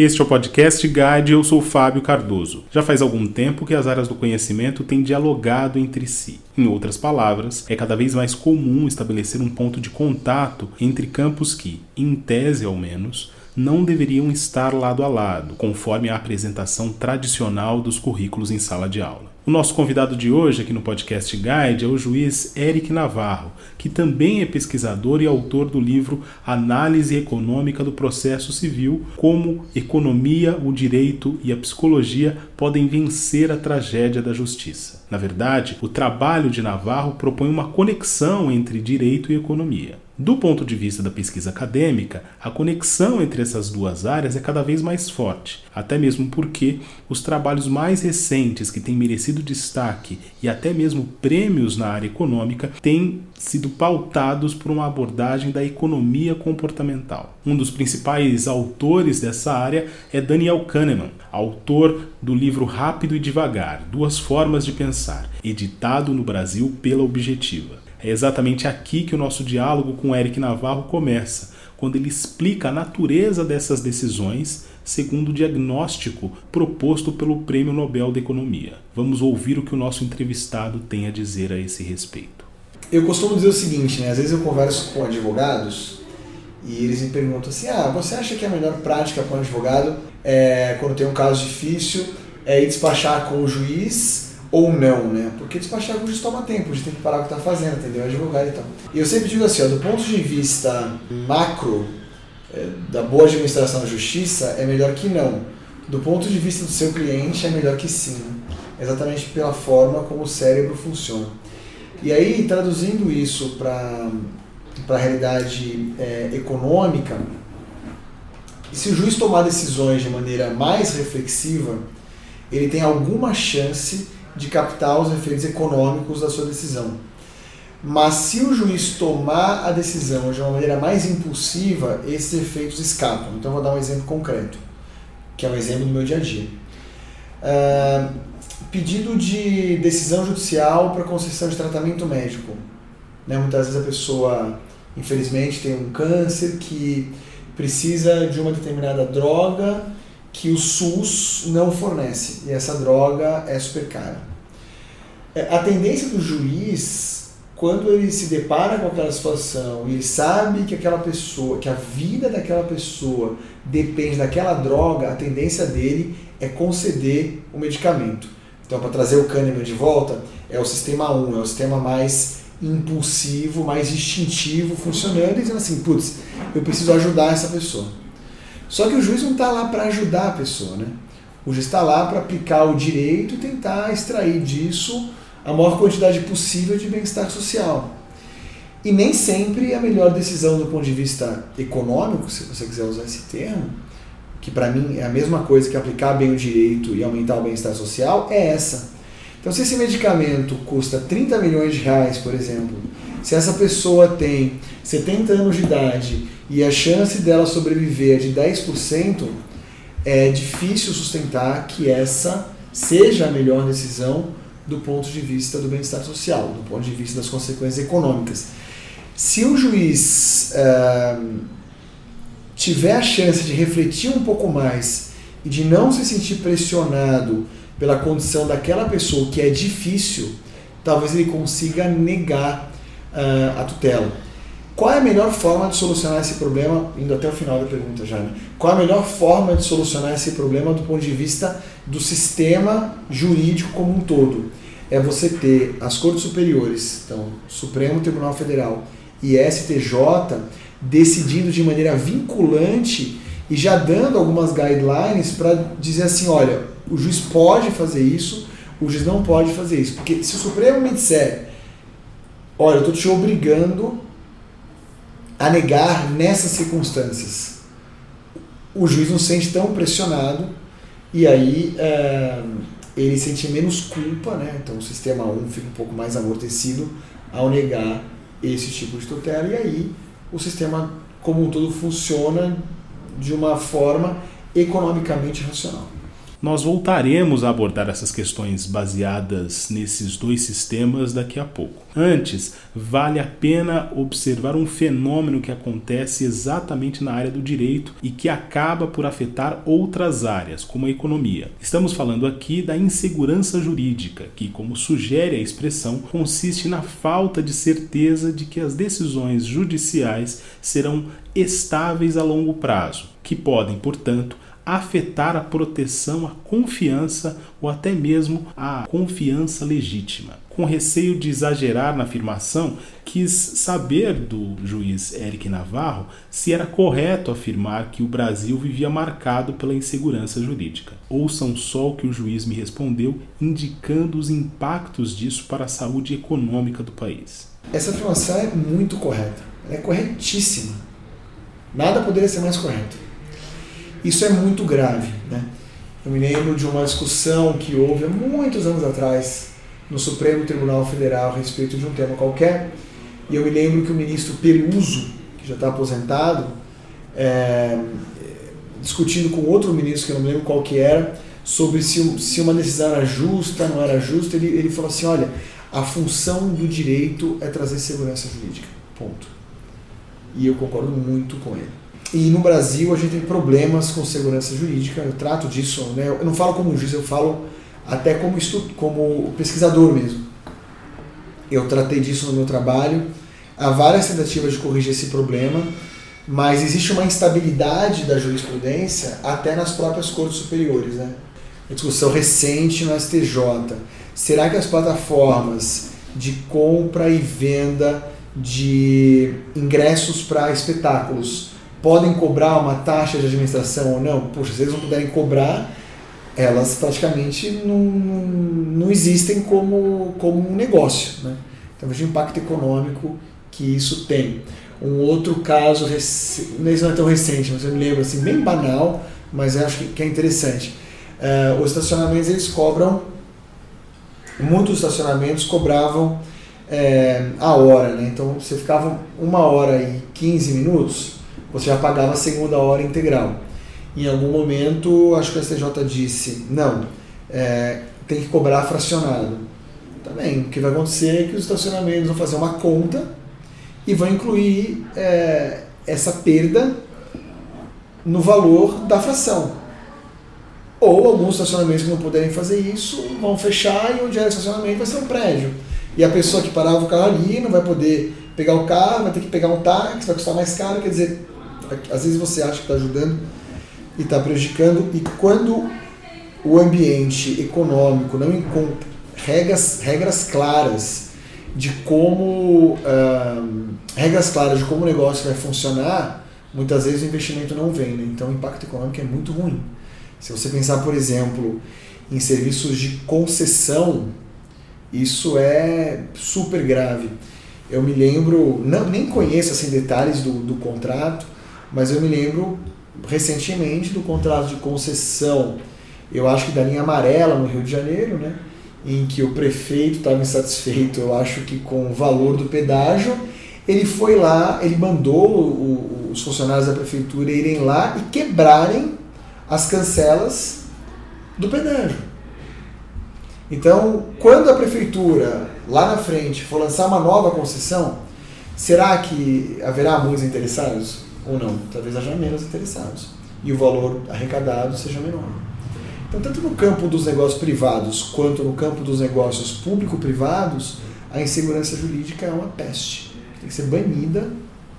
Este é o podcast Guide, eu sou Fábio Cardoso. Já faz algum tempo que as áreas do conhecimento têm dialogado entre si. Em outras palavras, é cada vez mais comum estabelecer um ponto de contato entre campos que, em tese ao menos, não deveriam estar lado a lado, conforme a apresentação tradicional dos currículos em sala de aula. O nosso convidado de hoje aqui no Podcast Guide é o juiz Eric Navarro, que também é pesquisador e autor do livro Análise Econômica do Processo Civil: Como Economia, o Direito e a Psicologia podem vencer a tragédia da justiça. Na verdade, o trabalho de Navarro propõe uma conexão entre direito e economia. Do ponto de vista da pesquisa acadêmica, a conexão entre essas duas áreas é cada vez mais forte, até mesmo porque os trabalhos mais recentes que têm merecido destaque e até mesmo prêmios na área econômica têm sido pautados por uma abordagem da economia comportamental. Um dos principais autores dessa área é Daniel Kahneman, autor do livro Rápido e Devagar: Duas Formas de Pensar, editado no Brasil pela Objetiva. É exatamente aqui que o nosso diálogo com Eric Navarro começa, quando ele explica a natureza dessas decisões segundo o diagnóstico proposto pelo Prêmio Nobel da Economia. Vamos ouvir o que o nosso entrevistado tem a dizer a esse respeito. Eu costumo dizer o seguinte, né? às vezes eu converso com advogados e eles me perguntam assim: ah, você acha que a melhor prática para um advogado é, quando tem um caso difícil é ir despachar com o juiz ou não, né? Porque despachar juiz toma tempo, a gente tem que parar o que está fazendo, entendeu? Advogado e tal. E eu sempre digo assim, ó, do ponto de vista macro, é, da boa administração da justiça, é melhor que não. Do ponto de vista do seu cliente, é melhor que sim. Exatamente pela forma como o cérebro funciona. E aí, traduzindo isso para a realidade é, econômica, se o juiz tomar decisões de maneira mais reflexiva, ele tem alguma chance de captar os efeitos econômicos da sua decisão. Mas se o juiz tomar a decisão de uma maneira mais impulsiva, esses efeitos escapam. Então, vou dar um exemplo concreto, que é um exemplo do meu dia a dia. Uh, pedido de decisão judicial para concessão de tratamento médico. Né? Muitas vezes a pessoa, infelizmente, tem um câncer que precisa de uma determinada droga que o SUS não fornece e essa droga é super cara. É, a tendência do juiz, quando ele se depara com aquela situação e ele sabe que aquela pessoa, que a vida daquela pessoa depende daquela droga, a tendência dele é conceder o medicamento. Então, para trazer o Kahneman de volta, é o sistema 1, é o sistema mais impulsivo, mais instintivo funcionando e dizendo assim: putz, eu preciso ajudar essa pessoa. Só que o juiz não está lá para ajudar a pessoa, né? O juiz está lá para aplicar o direito e tentar extrair disso a maior quantidade possível de bem-estar social. E nem sempre a melhor decisão do ponto de vista econômico, se você quiser usar esse termo, que para mim é a mesma coisa que aplicar bem o direito e aumentar o bem-estar social, é essa. Então, se esse medicamento custa 30 milhões de reais, por exemplo, se essa pessoa tem 70 anos de idade e a chance dela sobreviver é de 10%, é difícil sustentar que essa seja a melhor decisão do ponto de vista do bem-estar social, do ponto de vista das consequências econômicas. Se o juiz uh, tiver a chance de refletir um pouco mais e de não se sentir pressionado pela condição daquela pessoa que é difícil, talvez ele consiga negar uh, a tutela. Qual é a melhor forma de solucionar esse problema? Indo até o final da pergunta já, né? Qual é a melhor forma de solucionar esse problema do ponto de vista do sistema jurídico como um todo? É você ter as cortes superiores, então Supremo Tribunal Federal e STJ, decidindo de maneira vinculante e já dando algumas guidelines para dizer assim, olha, o juiz pode fazer isso, o juiz não pode fazer isso. Porque se o Supremo me disser, olha, eu estou te obrigando a negar nessas circunstâncias. O juiz não se sente tão pressionado e aí é, ele sente menos culpa, né? então o sistema 1 fica um pouco mais amortecido ao negar esse tipo de tutela e aí o sistema como um todo funciona de uma forma economicamente racional. Nós voltaremos a abordar essas questões baseadas nesses dois sistemas daqui a pouco. Antes, vale a pena observar um fenômeno que acontece exatamente na área do direito e que acaba por afetar outras áreas, como a economia. Estamos falando aqui da insegurança jurídica, que, como sugere a expressão, consiste na falta de certeza de que as decisões judiciais serão estáveis a longo prazo, que podem, portanto, afetar a proteção, a confiança ou até mesmo a confiança legítima. Com receio de exagerar na afirmação, quis saber do juiz Eric Navarro se era correto afirmar que o Brasil vivia marcado pela insegurança jurídica. Ouçam só o que o juiz me respondeu, indicando os impactos disso para a saúde econômica do país. Essa afirmação é muito correta, é corretíssima. Nada poderia ser mais correto. Isso é muito grave. Né? Eu me lembro de uma discussão que houve há muitos anos atrás no Supremo Tribunal Federal a respeito de um tema qualquer, e eu me lembro que o ministro Peruso, que já está aposentado, é, discutindo com outro ministro, que eu não me lembro qual que era, sobre se, se uma decisão era justa, não era justa, ele, ele falou assim, olha, a função do direito é trazer segurança jurídica, ponto. E eu concordo muito com ele. E no Brasil a gente tem problemas com segurança jurídica, eu trato disso, né? eu não falo como juiz, eu falo até como, estudo, como pesquisador mesmo. Eu tratei disso no meu trabalho, há várias tentativas de corrigir esse problema, mas existe uma instabilidade da jurisprudência até nas próprias cortes superiores. Né? A discussão recente no STJ. Será que as plataformas de compra e venda de ingressos para espetáculos podem cobrar uma taxa de administração ou não? Poxa, se eles não puderem cobrar, elas praticamente não, não existem como, como um negócio. Né? Então veja o impacto econômico que isso tem. Um outro caso, não é tão recente, mas eu me lembro assim, bem banal, mas acho que é interessante. Uh, os estacionamentos eles cobram, muitos estacionamentos cobravam é, a hora, né? Então você ficava uma hora e 15 minutos, você já pagava a segunda hora integral. Em algum momento, acho que o STJ disse, não, é, tem que cobrar fracionado. Também, o que vai acontecer é que os estacionamentos vão fazer uma conta e vão incluir é, essa perda no valor da fração. Ou alguns estacionamentos que não puderem fazer isso vão fechar e onde o estacionamento vai ser um prédio. E a pessoa que parava o carro ali não vai poder pegar o carro, vai ter que pegar um táxi, vai custar mais caro, quer dizer, às vezes você acha que está ajudando e está prejudicando, e quando o ambiente econômico não encontra regras, regras claras de como regras claras de como o negócio vai funcionar, muitas vezes o investimento não vem, né? então o impacto econômico é muito ruim. Se você pensar, por exemplo, em serviços de concessão, isso é super grave. Eu me lembro, não, nem conheço assim, detalhes do, do contrato, mas eu me lembro recentemente do contrato de concessão, eu acho que da linha amarela no Rio de Janeiro, né? em que o prefeito estava insatisfeito, eu acho que com o valor do pedágio, ele foi lá, ele mandou o, os funcionários da prefeitura irem lá e quebrarem as cancelas do pedágio. Então, quando a prefeitura, lá na frente, for lançar uma nova concessão, será que haverá muitos interessados? Ou não. Talvez haja menos interessados e o valor arrecadado seja menor. Então, tanto no campo dos negócios privados quanto no campo dos negócios público-privados, a insegurança jurídica é uma peste. Tem que ser banida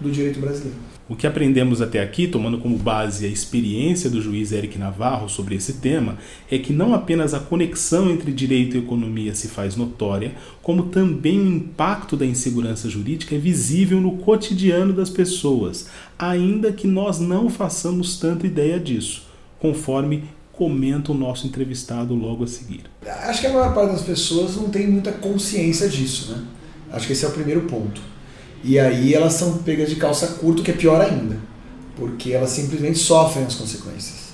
do direito brasileiro. O que aprendemos até aqui, tomando como base a experiência do juiz Eric Navarro sobre esse tema, é que não apenas a conexão entre direito e economia se faz notória, como também o impacto da insegurança jurídica é visível no cotidiano das pessoas, ainda que nós não façamos tanta ideia disso, conforme comenta o nosso entrevistado logo a seguir. Acho que a maior parte das pessoas não tem muita consciência disso, né? Acho que esse é o primeiro ponto. E aí elas são pegas de calça curta, que é pior ainda, porque elas simplesmente sofrem as consequências.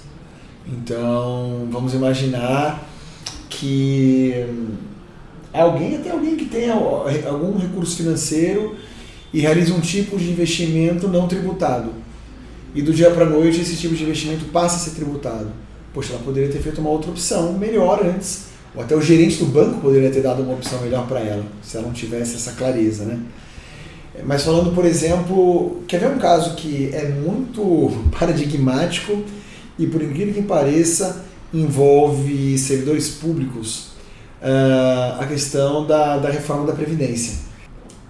Então, vamos imaginar que alguém, até alguém que tenha algum recurso financeiro e realiza um tipo de investimento não tributado. E do dia para noite esse tipo de investimento passa a ser tributado. poxa, ela poderia ter feito uma outra opção melhor antes, ou até o gerente do banco poderia ter dado uma opção melhor para ela, se ela não tivesse essa clareza, né? Mas falando, por exemplo, quer ver um caso que é muito paradigmático e, por incrível que pareça, envolve servidores públicos, uh, a questão da, da reforma da Previdência.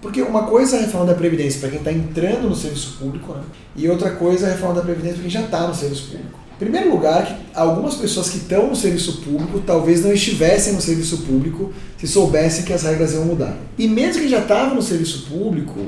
Porque uma coisa é a reforma da Previdência para quem está entrando no serviço público, né? e outra coisa é a reforma da Previdência para quem já está no serviço público. Em primeiro lugar, algumas pessoas que estão no serviço público talvez não estivessem no serviço público se soubessem que as regras iam mudar. E mesmo que já estavam no serviço público,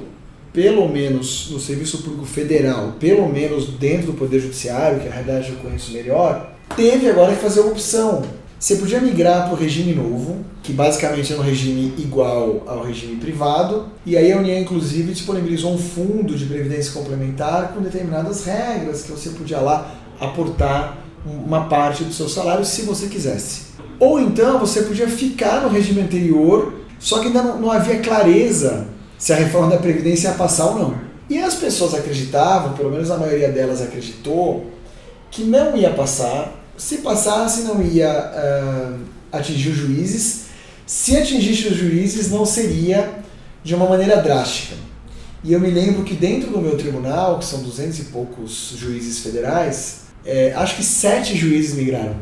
pelo menos no serviço público federal, pelo menos dentro do Poder Judiciário, que a realidade eu conheço melhor, teve agora que fazer uma opção. Você podia migrar para o regime novo, que basicamente é um regime igual ao regime privado, e aí a União, inclusive, disponibilizou um fundo de previdência complementar com determinadas regras que você podia lá aportar uma parte do seu salário se você quisesse. Ou então você podia ficar no regime anterior, só que ainda não, não havia clareza se a reforma da Previdência ia passar ou não. E as pessoas acreditavam, pelo menos a maioria delas acreditou, que não ia passar. Se passasse, não ia uh, atingir os juízes. Se atingisse os juízes, não seria de uma maneira drástica. E eu me lembro que dentro do meu tribunal, que são duzentos e poucos juízes federais, é, acho que sete juízes migraram.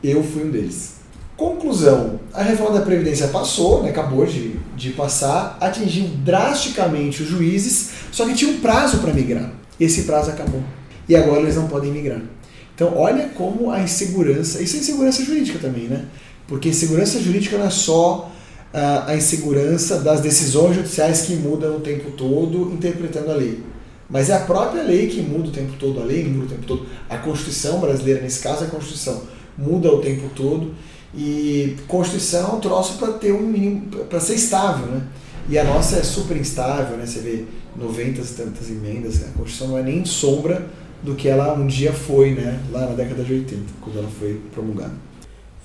Eu fui um deles. Conclusão: a reforma da Previdência passou, né, acabou de, de passar, atingiu drasticamente os juízes, só que tinha um prazo para migrar. Esse prazo acabou. E agora eles não podem migrar. Então, olha como a insegurança. Isso é insegurança jurídica também, né? Porque insegurança jurídica não é só uh, a insegurança das decisões judiciais que mudam o tempo todo interpretando a lei. Mas é a própria lei que muda o tempo todo, a lei muda o tempo todo. A Constituição brasileira, nesse caso, a Constituição muda o tempo todo. E Constituição é um troço para ter um mínimo, para ser estável, né? E a nossa é super instável, né? Você vê 90 e tantas emendas, né? a Constituição não é nem sombra do que ela um dia foi, né? Lá na década de 80, quando ela foi promulgada.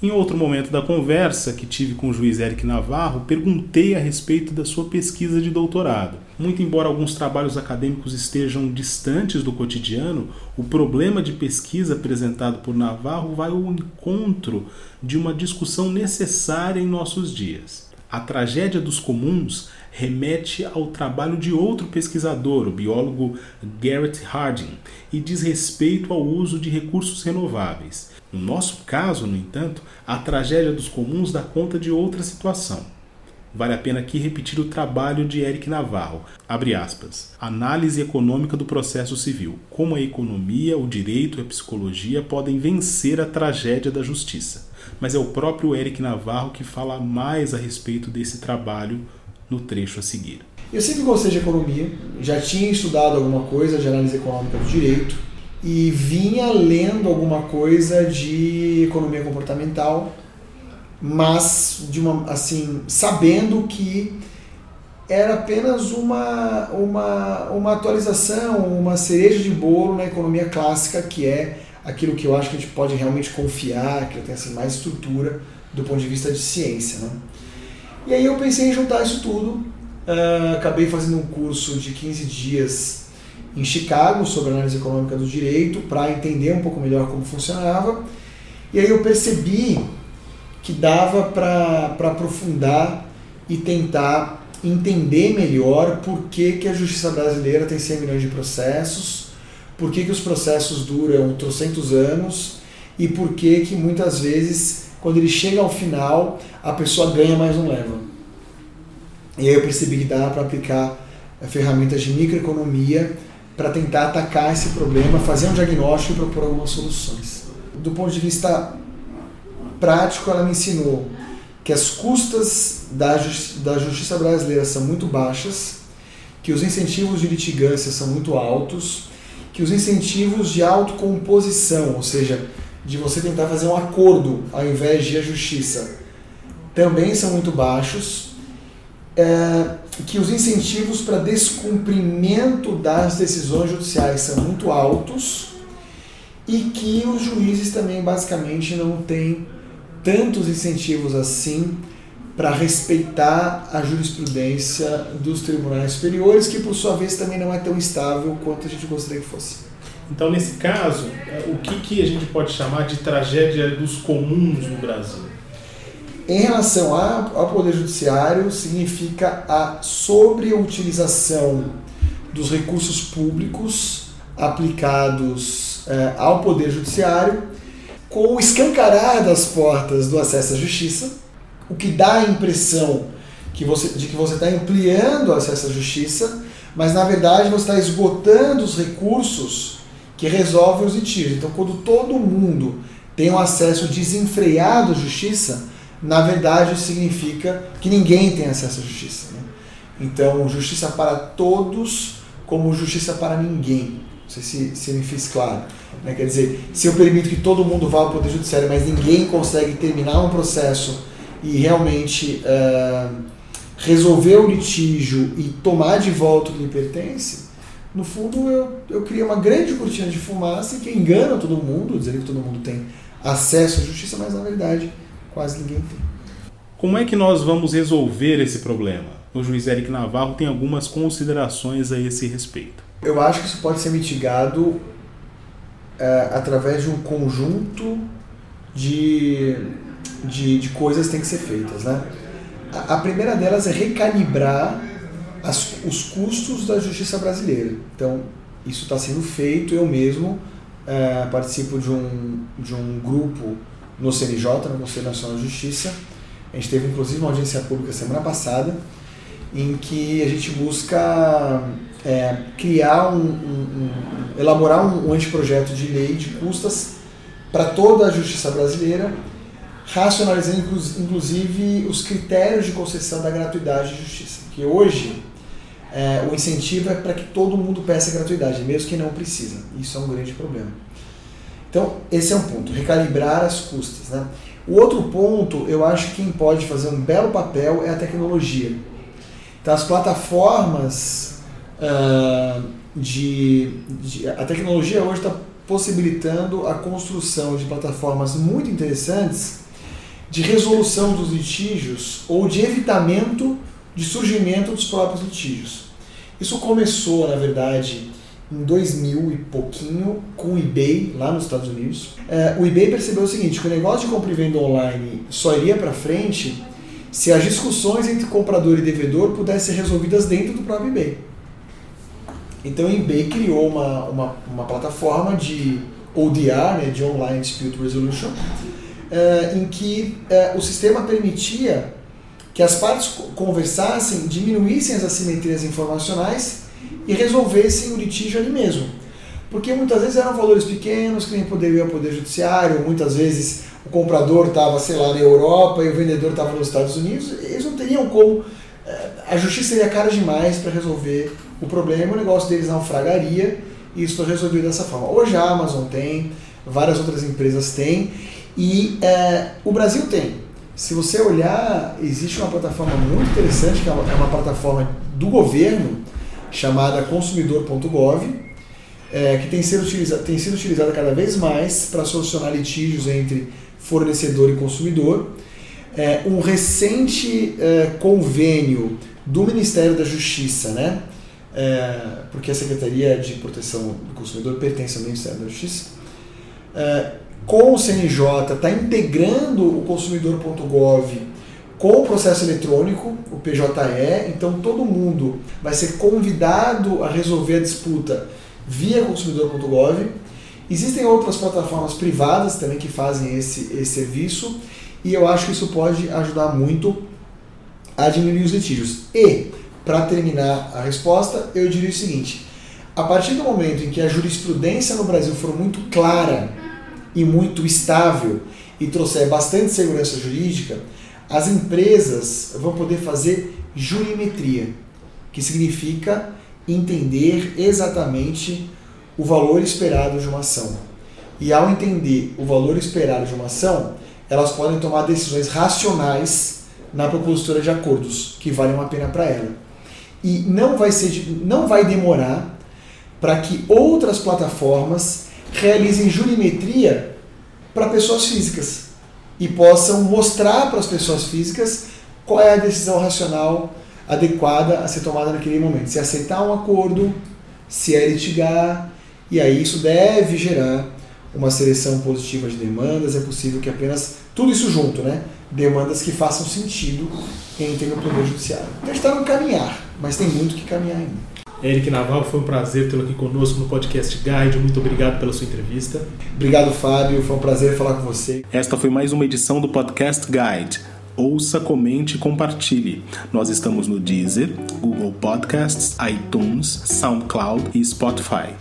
Em outro momento da conversa que tive com o juiz Eric Navarro, perguntei a respeito da sua pesquisa de doutorado. Muito embora alguns trabalhos acadêmicos estejam distantes do cotidiano, o problema de pesquisa apresentado por Navarro vai ao encontro de uma discussão necessária em nossos dias. A tragédia dos comuns remete ao trabalho de outro pesquisador, o biólogo Garrett Harding, e diz respeito ao uso de recursos renováveis. No nosso caso, no entanto, a tragédia dos comuns dá conta de outra situação. Vale a pena aqui repetir o trabalho de Eric Navarro. Abre aspas. Análise econômica do processo civil. Como a economia, o direito e a psicologia podem vencer a tragédia da justiça. Mas é o próprio Eric Navarro que fala mais a respeito desse trabalho no trecho a seguir. Eu sempre gostei de economia, já tinha estudado alguma coisa de análise econômica do direito e vinha lendo alguma coisa de economia comportamental, mas de uma assim, sabendo que era apenas uma, uma, uma atualização, uma cereja de bolo na economia clássica, que é aquilo que eu acho que a gente pode realmente confiar, que tem assim, mais estrutura do ponto de vista de ciência. Né? E aí eu pensei em juntar isso tudo, uh, acabei fazendo um curso de 15 dias em Chicago sobre análise econômica do direito para entender um pouco melhor como funcionava. E aí eu percebi que dava para aprofundar e tentar entender melhor por que, que a justiça brasileira tem 100 milhões de processos, por que, que os processos duram trocentos anos e por que, que muitas vezes, quando ele chega ao final, a pessoa ganha, mas não leva. E aí eu percebi que dava para aplicar ferramentas de microeconomia para tentar atacar esse problema, fazer um diagnóstico e propor algumas soluções. Do ponto de vista prático, ela me ensinou que as custas da, justi da justiça brasileira são muito baixas, que os incentivos de litigância são muito altos, que os incentivos de autocomposição, ou seja, de você tentar fazer um acordo ao invés de a justiça, também são muito baixos é, que os incentivos para descumprimento das decisões judiciais são muito altos e que os juízes também basicamente não têm tantos incentivos assim para respeitar a jurisprudência dos tribunais superiores, que por sua vez também não é tão estável quanto a gente gostaria que fosse. Então, nesse caso, o que, que a gente pode chamar de tragédia dos comuns no Brasil? Em relação ao Poder Judiciário, significa a sobreutilização dos recursos públicos aplicados eh, ao Poder Judiciário, com o escancarar das portas do acesso à justiça, o que dá a impressão que você, de que você está ampliando o acesso à justiça, mas na verdade você está esgotando os recursos que resolvem os litígios. Então, quando todo mundo tem um acesso desenfreado à justiça, na verdade significa que ninguém tem acesso à justiça. Né? Então, justiça para todos como justiça para ninguém. Não sei se, se me fiz claro. Né? Quer dizer, se eu permito que todo mundo vá ao Poder Judiciário, mas ninguém consegue terminar um processo e realmente uh, resolver o litígio e tomar de volta o que lhe pertence, no fundo eu, eu criei uma grande cortina de fumaça que engana todo mundo, dizendo que todo mundo tem acesso à justiça, mas na verdade quase ninguém tem. Como é que nós vamos resolver esse problema? O juiz Eric Navarro tem algumas considerações a esse respeito. Eu acho que isso pode ser mitigado é, através de um conjunto de, de, de coisas que têm que ser feitas. Né? A, a primeira delas é recalibrar as, os custos da justiça brasileira. Então, isso está sendo feito. Eu mesmo é, participo de um, de um grupo no CNJ, no Conselho Nacional de Justiça. A gente teve inclusive uma audiência pública semana passada, em que a gente busca é, criar um, um, um, elaborar um, um anteprojeto de lei de custas para toda a justiça brasileira, racionalizando inclusive os critérios de concessão da gratuidade de justiça. Que hoje é, o incentivo é para que todo mundo peça gratuidade, mesmo quem não precisa. Isso é um grande problema. Então, esse é um ponto, recalibrar as custas. Né? O outro ponto, eu acho que quem pode fazer um belo papel é a tecnologia. Então, as plataformas uh, de, de, A tecnologia hoje está possibilitando a construção de plataformas muito interessantes de resolução dos litígios ou de evitamento de surgimento dos próprios litígios. Isso começou, na verdade, em 2000 e pouquinho com o eBay lá nos Estados Unidos. É, o eBay percebeu o seguinte, que o negócio de compra e venda online só iria para frente se as discussões entre comprador e devedor pudessem ser resolvidas dentro do próprio eBay. Então o eBay criou uma, uma, uma plataforma de ODR, né, de Online Dispute Resolution, é, em que é, o sistema permitia que as partes conversassem, diminuíssem as assimetrias informacionais e resolvessem o litígio ali mesmo. Porque muitas vezes eram valores pequenos, que nem poderia ir ao Poder Judiciário, muitas vezes o comprador estava, sei lá, na Europa e o vendedor estava nos Estados Unidos, eles não teriam como. Eh, a justiça seria cara demais para resolver o problema, o negócio deles naufragaria e isso foi resolvido dessa forma. Hoje a Amazon tem, várias outras empresas têm e é, o Brasil tem. Se você olhar, existe uma plataforma muito interessante, que é uma, é uma plataforma do governo, chamada consumidor.gov, é, que tem sido, utilizada, tem sido utilizada cada vez mais para solucionar litígios entre fornecedor e consumidor. É, um recente é, convênio do Ministério da Justiça, né? É, porque a Secretaria de Proteção do Consumidor pertence ao Ministério da Justiça, é, com o CNJ está integrando o consumidor.gov com o processo eletrônico, o PJE, então todo mundo vai ser convidado a resolver a disputa via consumidor.gov. Existem outras plataformas privadas também que fazem esse, esse serviço e eu acho que isso pode ajudar muito a diminuir os litígios. E, para terminar a resposta, eu diria o seguinte: a partir do momento em que a jurisprudência no Brasil for muito clara e muito estável e trouxer bastante segurança jurídica, as empresas vão poder fazer jurimetria, que significa entender exatamente o valor esperado de uma ação. E ao entender o valor esperado de uma ação, elas podem tomar decisões racionais na propositura de acordos que valem a pena para ela. E não vai, ser, não vai demorar para que outras plataformas realizem jurimetria para pessoas físicas e possam mostrar para as pessoas físicas qual é a decisão racional adequada a ser tomada naquele momento. Se aceitar um acordo, se é litigar E aí isso deve gerar uma seleção positiva de demandas, é possível que apenas tudo isso junto, né? Demandas que façam sentido entrem no Poder Judiciário. No caminhar, mas tem muito que caminhar ainda. Eric Naval, foi um prazer tê-lo aqui conosco no podcast Guide. Muito obrigado pela sua entrevista. Obrigado, Fábio. Foi um prazer falar com você. Esta foi mais uma edição do Podcast Guide. Ouça, comente e compartilhe. Nós estamos no Deezer, Google Podcasts, iTunes, SoundCloud e Spotify.